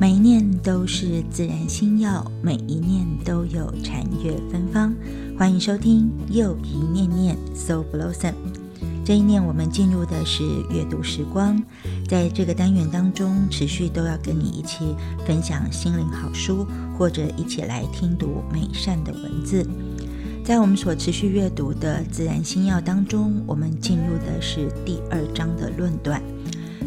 每一念都是自然心药，每一念都有禅悦芬芳。欢迎收听又一念念 So Blossom。这一念我们进入的是阅读时光，在这个单元当中，持续都要跟你一起分享心灵好书，或者一起来听读美善的文字。在我们所持续阅读的自然心药当中，我们进入的是第二章的论断。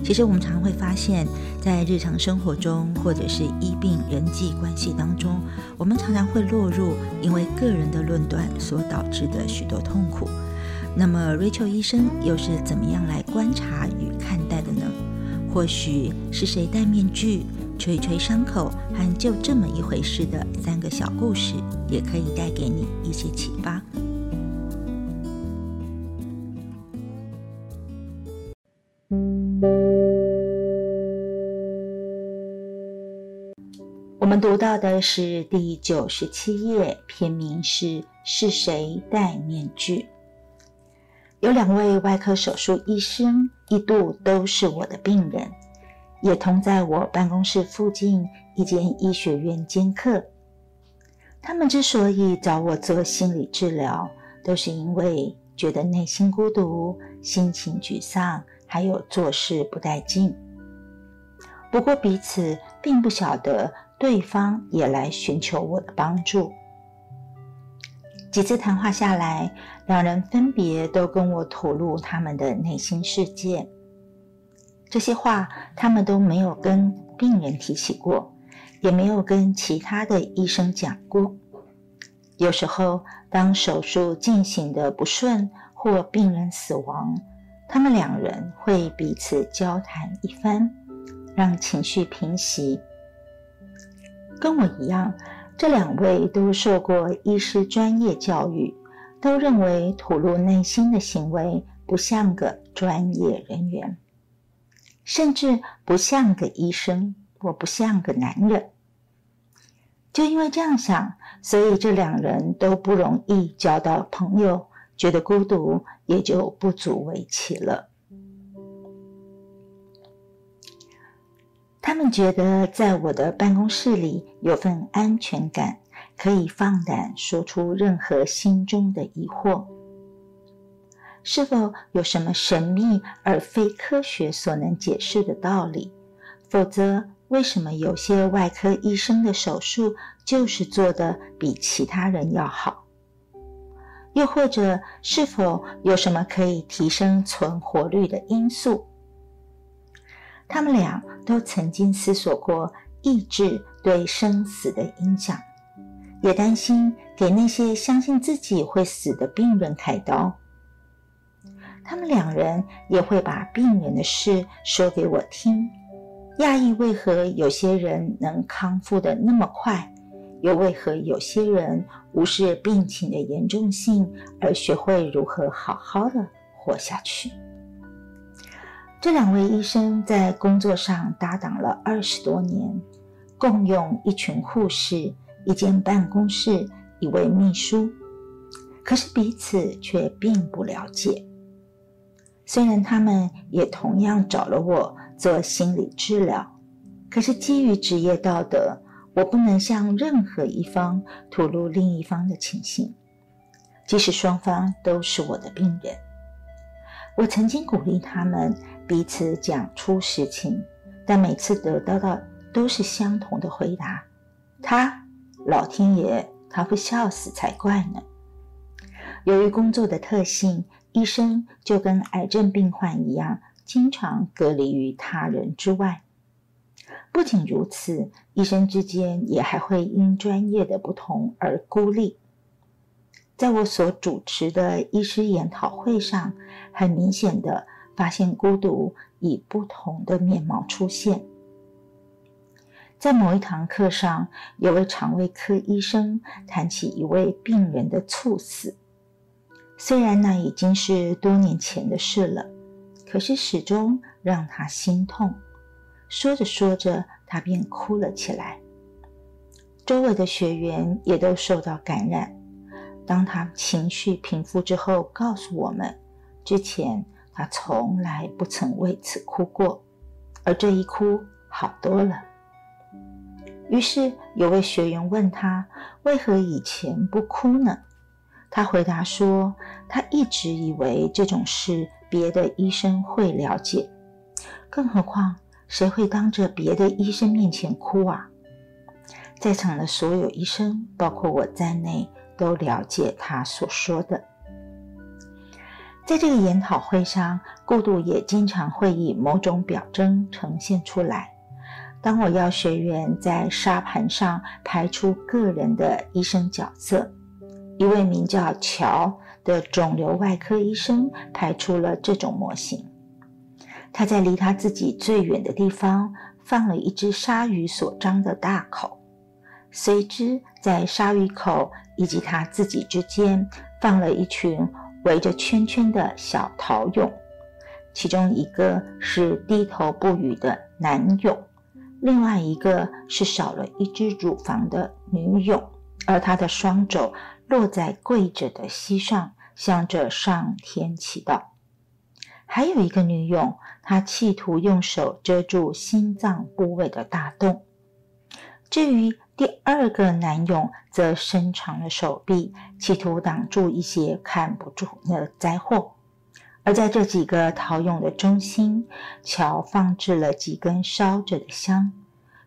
其实我们常会发现，在日常生活中，或者是医病人际关系当中，我们常常会落入因为个人的论断所导致的许多痛苦。那么，Rachel 医生又是怎么样来观察与看待的呢？或许是谁戴面具、吹吹伤口，和就这么一回事的三个小故事，也可以带给你一些启发。读到的是第九十七页，篇名是“是谁戴面具”。有两位外科手术医生，一度都是我的病人，也同在我办公室附近一间医学院兼课。他们之所以找我做心理治疗，都是因为觉得内心孤独、心情沮丧，还有做事不带劲。不过彼此并不晓得。对方也来寻求我的帮助。几次谈话下来，两人分别都跟我吐露他们的内心世界。这些话他们都没有跟病人提起过，也没有跟其他的医生讲过。有时候，当手术进行的不顺或病人死亡，他们两人会彼此交谈一番，让情绪平息。跟我一样，这两位都受过医师专业教育，都认为吐露内心的行为不像个专业人员，甚至不像个医生，我不像个男人。就因为这样想，所以这两人都不容易交到朋友，觉得孤独也就不足为奇了。他们觉得在我的办公室里有份安全感，可以放胆说出任何心中的疑惑。是否有什么神秘而非科学所能解释的道理？否则，为什么有些外科医生的手术就是做得比其他人要好？又或者，是否有什么可以提升存活率的因素？他们俩都曾经思索过意志对生死的影响，也担心给那些相信自己会死的病人开刀。他们两人也会把病人的事说给我听，讶异为何有些人能康复的那么快，又为何有些人无视病情的严重性而学会如何好好的活下去。这两位医生在工作上搭档了二十多年，共用一群护士、一间办公室、一位秘书，可是彼此却并不了解。虽然他们也同样找了我做心理治疗，可是基于职业道德，我不能向任何一方吐露另一方的情形，即使双方都是我的病人。我曾经鼓励他们彼此讲出实情，但每次得到的都是相同的回答：“他，老天爷，他会笑死才怪呢。”由于工作的特性，医生就跟癌症病患一样，经常隔离于他人之外。不仅如此，医生之间也还会因专业的不同而孤立。在我所主持的医师研讨会上，很明显的发现孤独以不同的面貌出现。在某一堂课上，有位肠胃科医生谈起一位病人的猝死，虽然那已经是多年前的事了，可是始终让他心痛。说着说着，他便哭了起来。周围的学员也都受到感染。当他情绪平复之后，告诉我们，之前他从来不曾为此哭过，而这一哭好多了。于是有位学员问他：“为何以前不哭呢？”他回答说：“他一直以为这种事别的医生会了解，更何况谁会当着别的医生面前哭啊？”在场的所有医生，包括我在内，都了解他所说的。在这个研讨会上，孤独也经常会以某种表征呈现出来。当我要学员在沙盘上排出个人的医生角色，一位名叫乔的肿瘤外科医生排出了这种模型。他在离他自己最远的地方放了一只鲨鱼所张的大口，随之在鲨鱼口以及他自己之间放了一群。围着圈圈的小陶俑，其中一个是低头不语的男俑，另外一个是少了一只乳房的女俑，而她的双肘落在跪着的膝上，向着上天祈祷。还有一个女俑，她企图用手遮住心脏部位的大洞。至于第二个男俑则伸长了手臂，企图挡住一些看不住的灾祸。而在这几个陶俑的中心，乔放置了几根烧着的香，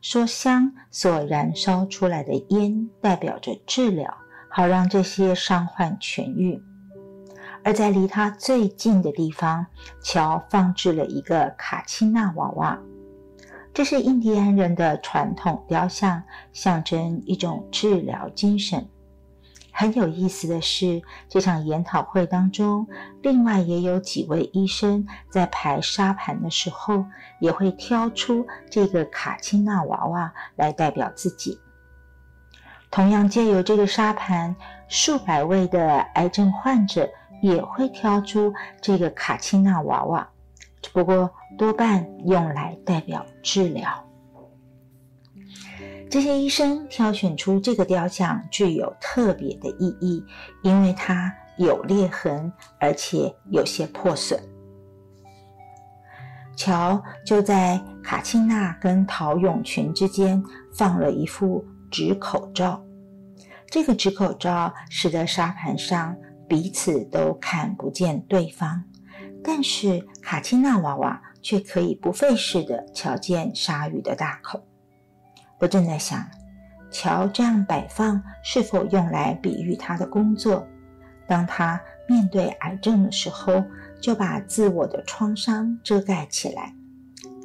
说香所燃烧出来的烟代表着治疗，好让这些伤患痊愈。而在离他最近的地方，乔放置了一个卡钦纳娃娃。这是印第安人的传统雕像，象征一种治疗精神。很有意思的是，这场研讨会当中，另外也有几位医生在排沙盘的时候，也会挑出这个卡钦纳娃娃来代表自己。同样，借由这个沙盘，数百位的癌症患者也会挑出这个卡钦纳娃娃。不过多半用来代表治疗。这些医生挑选出这个雕像具有特别的意义，因为它有裂痕，而且有些破损。乔就在卡钦纳跟陶永群之间放了一副纸口罩，这个纸口罩使得沙盘上彼此都看不见对方。但是卡钦娜娃娃却可以不费事地瞧见鲨鱼的大口。我正在想，桥这样摆放是否用来比喻他的工作？当他面对癌症的时候，就把自我的创伤遮盖起来，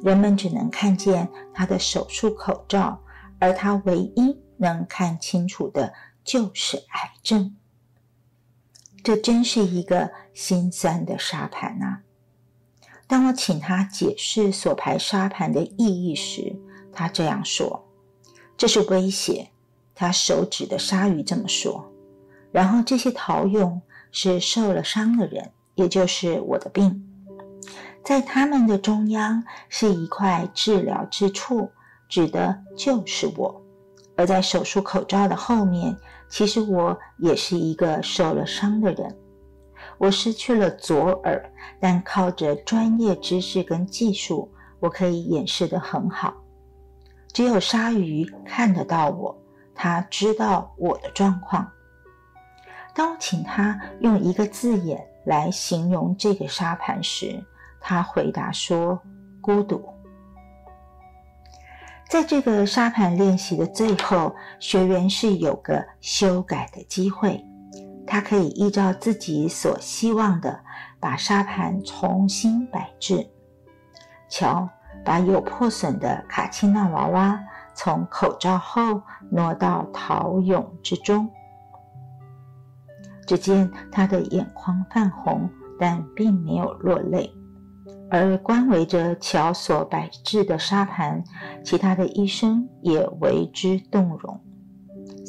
人们只能看见他的手术口罩，而他唯一能看清楚的就是癌症。这真是一个心酸的沙盘呐！当我请他解释所排沙盘的意义时，他这样说：“这是威胁。”他手指的鲨鱼这么说。然后这些陶俑是受了伤的人，也就是我的病，在他们的中央是一块治疗之处，指的就是我。而在手术口罩的后面。其实我也是一个受了伤的人，我失去了左耳，但靠着专业知识跟技术，我可以掩饰得很好。只有鲨鱼看得到我，他知道我的状况。当我请他用一个字眼来形容这个沙盘时，他回答说：“孤独。”在这个沙盘练习的最后，学员是有个修改的机会，他可以依照自己所希望的把沙盘重新摆置。瞧，把有破损的卡钦娜娃娃从口罩后挪到陶俑之中。只见他的眼眶泛红，但并没有落泪。而观围着乔所摆置的沙盘，其他的医生也为之动容。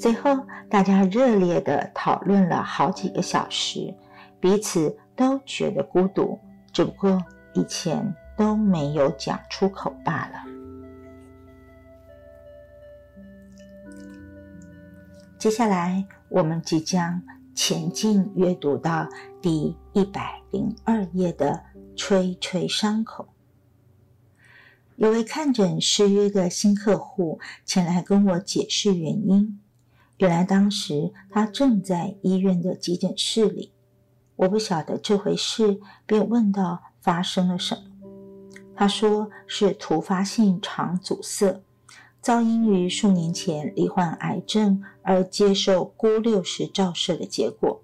最后，大家热烈地讨论了好几个小时，彼此都觉得孤独，只不过以前都没有讲出口罢了。接下来，我们即将前进阅读到第一百零二页的。吹吹伤口。有位看诊失约的新客户前来跟我解释原因。原来当时他正在医院的急诊室里，我不晓得这回事，便问到发生了什么。他说是突发性肠阻塞，噪因于数年前罹患癌症而接受钴六十照射的结果，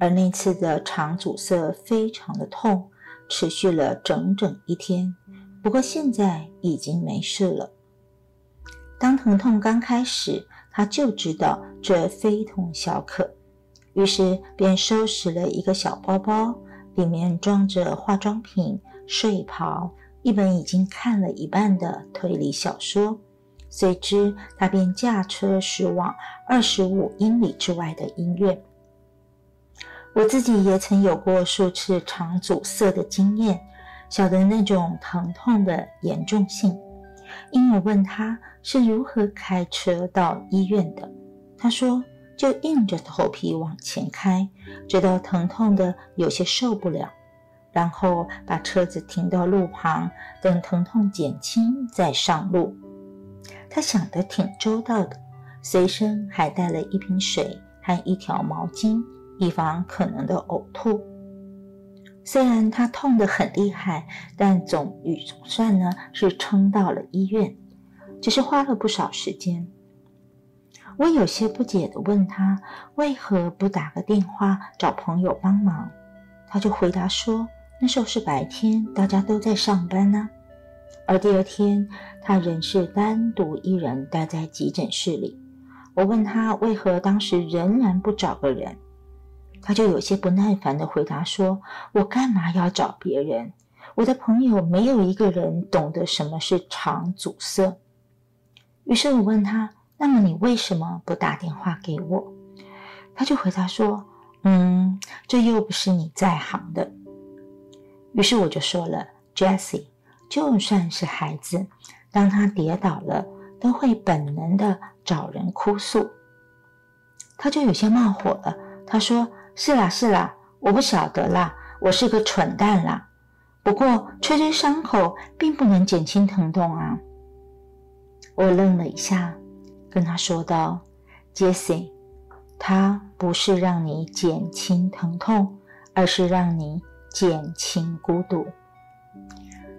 而那次的肠阻塞非常的痛，持续了整整一天。不过现在已经没事了。当疼痛刚开始。他就知道这非同小可，于是便收拾了一个小包包，里面装着化妆品、睡袍、一本已经看了一半的推理小说。随之，他便驾车驶往二十五英里之外的医院。我自己也曾有过数次肠阻塞的经验，晓得那种疼痛的严重性。因而问他是如何开车到医院的，他说就硬着头皮往前开，直到疼痛的有些受不了，然后把车子停到路旁，等疼痛减轻再上路。他想得挺周到的，随身还带了一瓶水和一条毛巾，以防可能的呕吐。虽然他痛得很厉害，但总与总算呢是撑到了医院，只是花了不少时间。我有些不解地问他为何不打个电话找朋友帮忙，他就回答说那时候是白天，大家都在上班呢。而第二天他仍是单独一人待在急诊室里。我问他为何当时仍然不找个人。他就有些不耐烦地回答说：“我干嘛要找别人？我的朋友没有一个人懂得什么是肠阻塞。”于是我问他：“那么你为什么不打电话给我？”他就回答说：“嗯，这又不是你在行的。”于是我就说了：“Jessie，就算是孩子，当他跌倒了，都会本能的找人哭诉。”他就有些冒火了，他说。是啦是啦，我不晓得啦，我是个蠢蛋啦。不过吹吹伤口并不能减轻疼痛啊。我愣了一下，跟他说道：“Jessie，他不是让你减轻疼痛，而是让你减轻孤独。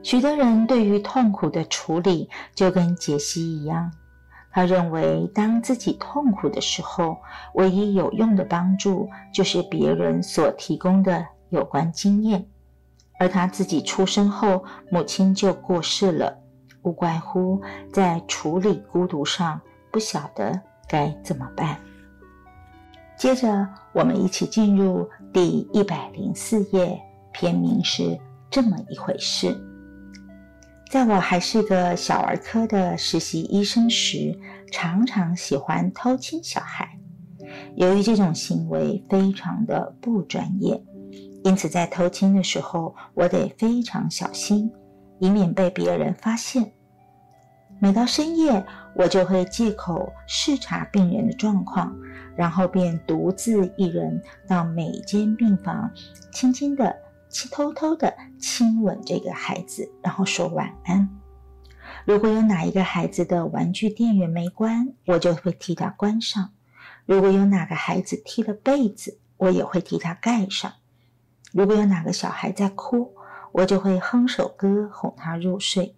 许多人对于痛苦的处理就跟杰西一样。”他认为，当自己痛苦的时候，唯一有用的帮助就是别人所提供的有关经验。而他自己出生后，母亲就过世了，无怪乎在处理孤独上不晓得该怎么办。接着，我们一起进入第一百零四页，篇名是这么一回事。在我还是个小儿科的实习医生时，常常喜欢偷亲小孩。由于这种行为非常的不专业，因此在偷亲的时候，我得非常小心，以免被别人发现。每到深夜，我就会借口视察病人的状况，然后便独自一人到每间病房，轻轻的。去偷偷的亲吻这个孩子，然后说晚安。如果有哪一个孩子的玩具电源没关，我就会替他关上；如果有哪个孩子踢了被子，我也会替他盖上；如果有哪个小孩在哭，我就会哼首歌哄他入睡。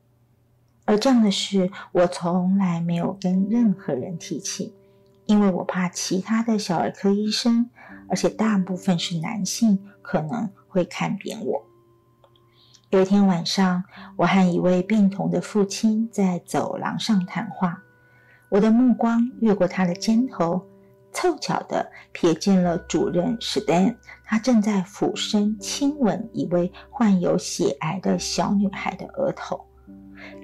而这样的事，我从来没有跟任何人提起，因为我怕其他的小儿科医生，而且大部分是男性，可能。会看扁我。有一天晚上，我和一位病童的父亲在走廊上谈话，我的目光越过他的肩头，凑巧的瞥见了主任史丹，他正在俯身亲吻一位患有血癌的小女孩的额头。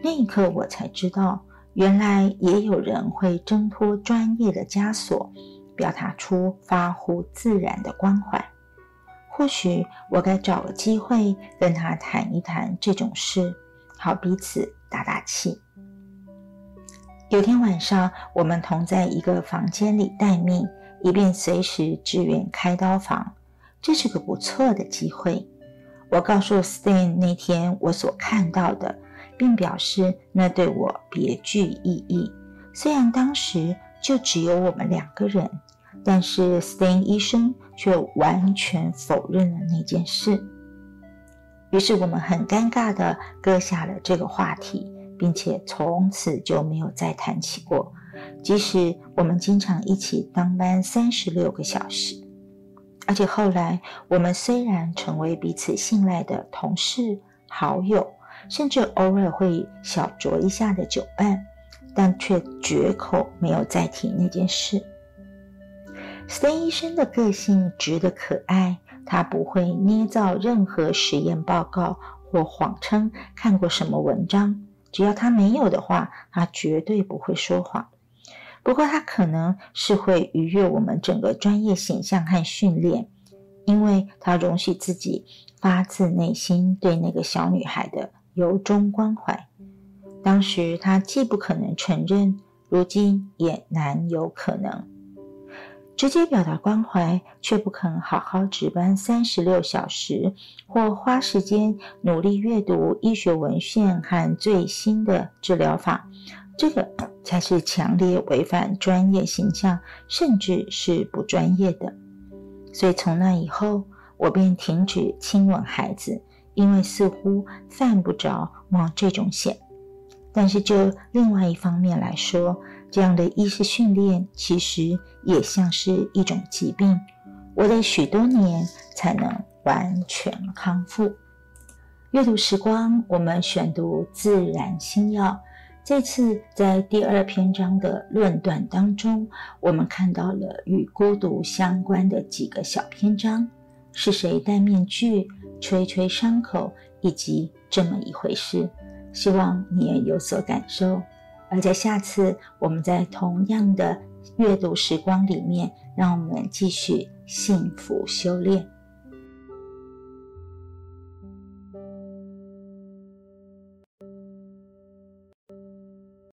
那一刻，我才知道，原来也有人会挣脱专业的枷锁，表达出发乎自然的关怀。或许我该找个机会跟他谈一谈这种事，好彼此打打气。有天晚上，我们同在一个房间里待命，以便随时支援开刀房。这是个不错的机会。我告诉 Stan 那天我所看到的，并表示那对我别具意义。虽然当时就只有我们两个人，但是 Stan 医生却完全否认了那件事。于是我们很尴尬地搁下了这个话题，并且从此就没有再谈起过。即使我们经常一起当班三十六个小时，而且后来我们虽然成为彼此信赖的同事、好友，甚至偶尔会小酌一下的酒伴，但却绝口没有再提那件事。森医生的个性直得可爱。他不会捏造任何实验报告或谎称看过什么文章，只要他没有的话，他绝对不会说谎。不过，他可能是会逾越我们整个专业形象和训练，因为他容许自己发自内心对那个小女孩的由衷关怀。当时他既不可能承认，如今也难有可能。直接表达关怀，却不肯好好值班三十六小时，或花时间努力阅读医学文献和最新的治疗法，这个才是强烈违反专业形象，甚至是不专业的。所以从那以后，我便停止亲吻孩子，因为似乎犯不着冒这种险。但是就另外一方面来说，这样的医师训练其实也像是一种疾病，我得许多年才能完全康复。阅读时光，我们选读《自然新药》。这次在第二篇章的论断当中，我们看到了与孤独相关的几个小篇章：是谁戴面具、吹吹伤口，以及这么一回事。希望你也有所感受。而在下次，我们在同样的阅读时光里面，让我们继续幸福修炼。